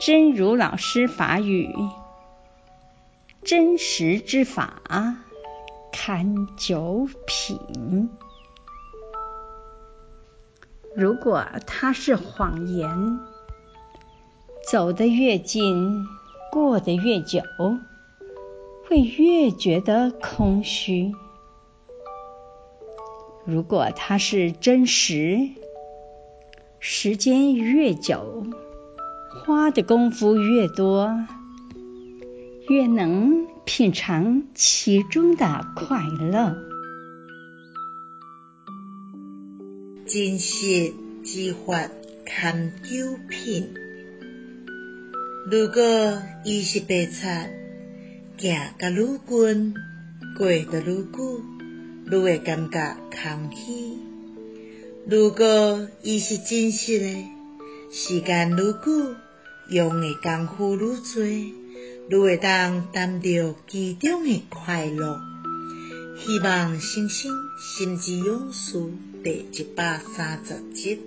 真如老师法语，真实之法堪九品。如果它是谎言，走得越近，过得越久，会越觉得空虚；如果它是真实，时间越久，花的功夫越多，越能品尝其中的快乐。真实之法堪九品。如果伊是白贼，行甲愈近，过得愈久，愈会感觉空虚；如果伊是真实的，时间愈久，用的功夫愈多，愈会当担着其中的快乐。希望星星心之勇士第一百三十集。